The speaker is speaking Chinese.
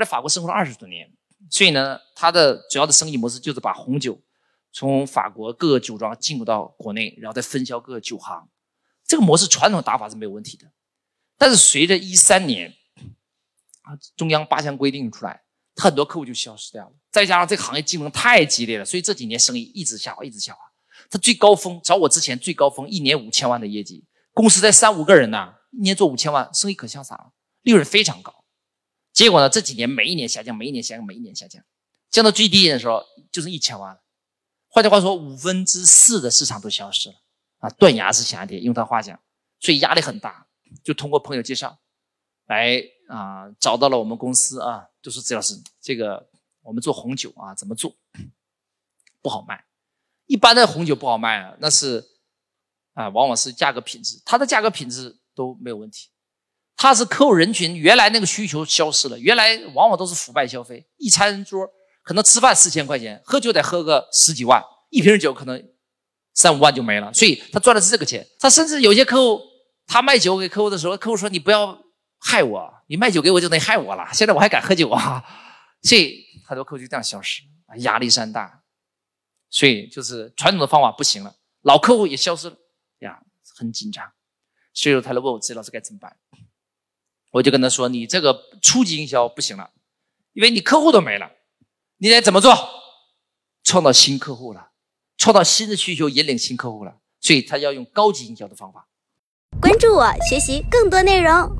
在法国生活了二十多年，所以呢，他的主要的生意模式就是把红酒从法国各个酒庄进入到国内，然后再分销各个酒行。这个模式传统打法是没有问题的，但是随着一三年啊中央八项规定出来，他很多客户就消失掉了。再加上这个行业竞争太激烈了，所以这几年生意一直下滑，一直下滑。他最高峰找我之前最高峰一年五千万的业绩，公司才三五个人呢，一年做五千万，生意可潇洒了，利润非常高。结果呢，这几年每一年下降，每一年下降，每一年下降，降到最低点的时候就是一千万了。换句话说，五分之四的市场都消失了。啊，断崖式下跌，用他话讲，所以压力很大，就通过朋友介绍，来啊找到了我们公司啊，就说：“周老师，这个我们做红酒啊，怎么做不好卖？一般的红酒不好卖啊，那是啊，往往是价格品质，它的价格品质都没有问题，它是客户人群原来那个需求消失了，原来往往都是腐败消费，一餐桌可能吃饭四千块钱，喝酒得喝个十几万，一瓶酒可能。”三五万就没了，所以他赚的是这个钱。他甚至有些客户，他卖酒给客户的时候，客户说：“你不要害我，你卖酒给我就等于害我了。”现在我还敢喝酒啊？所以很多客户就这样消失，压力山大。所以就是传统的方法不行了，老客户也消失了呀，很紧张。所以他来问我：“自己老师该怎么办？”我就跟他说：“你这个初级营销不行了，因为你客户都没了，你得怎么做？创造新客户了。”创造新的需求，引领新客户了，所以他要用高级营销的方法。关注我，学习更多内容。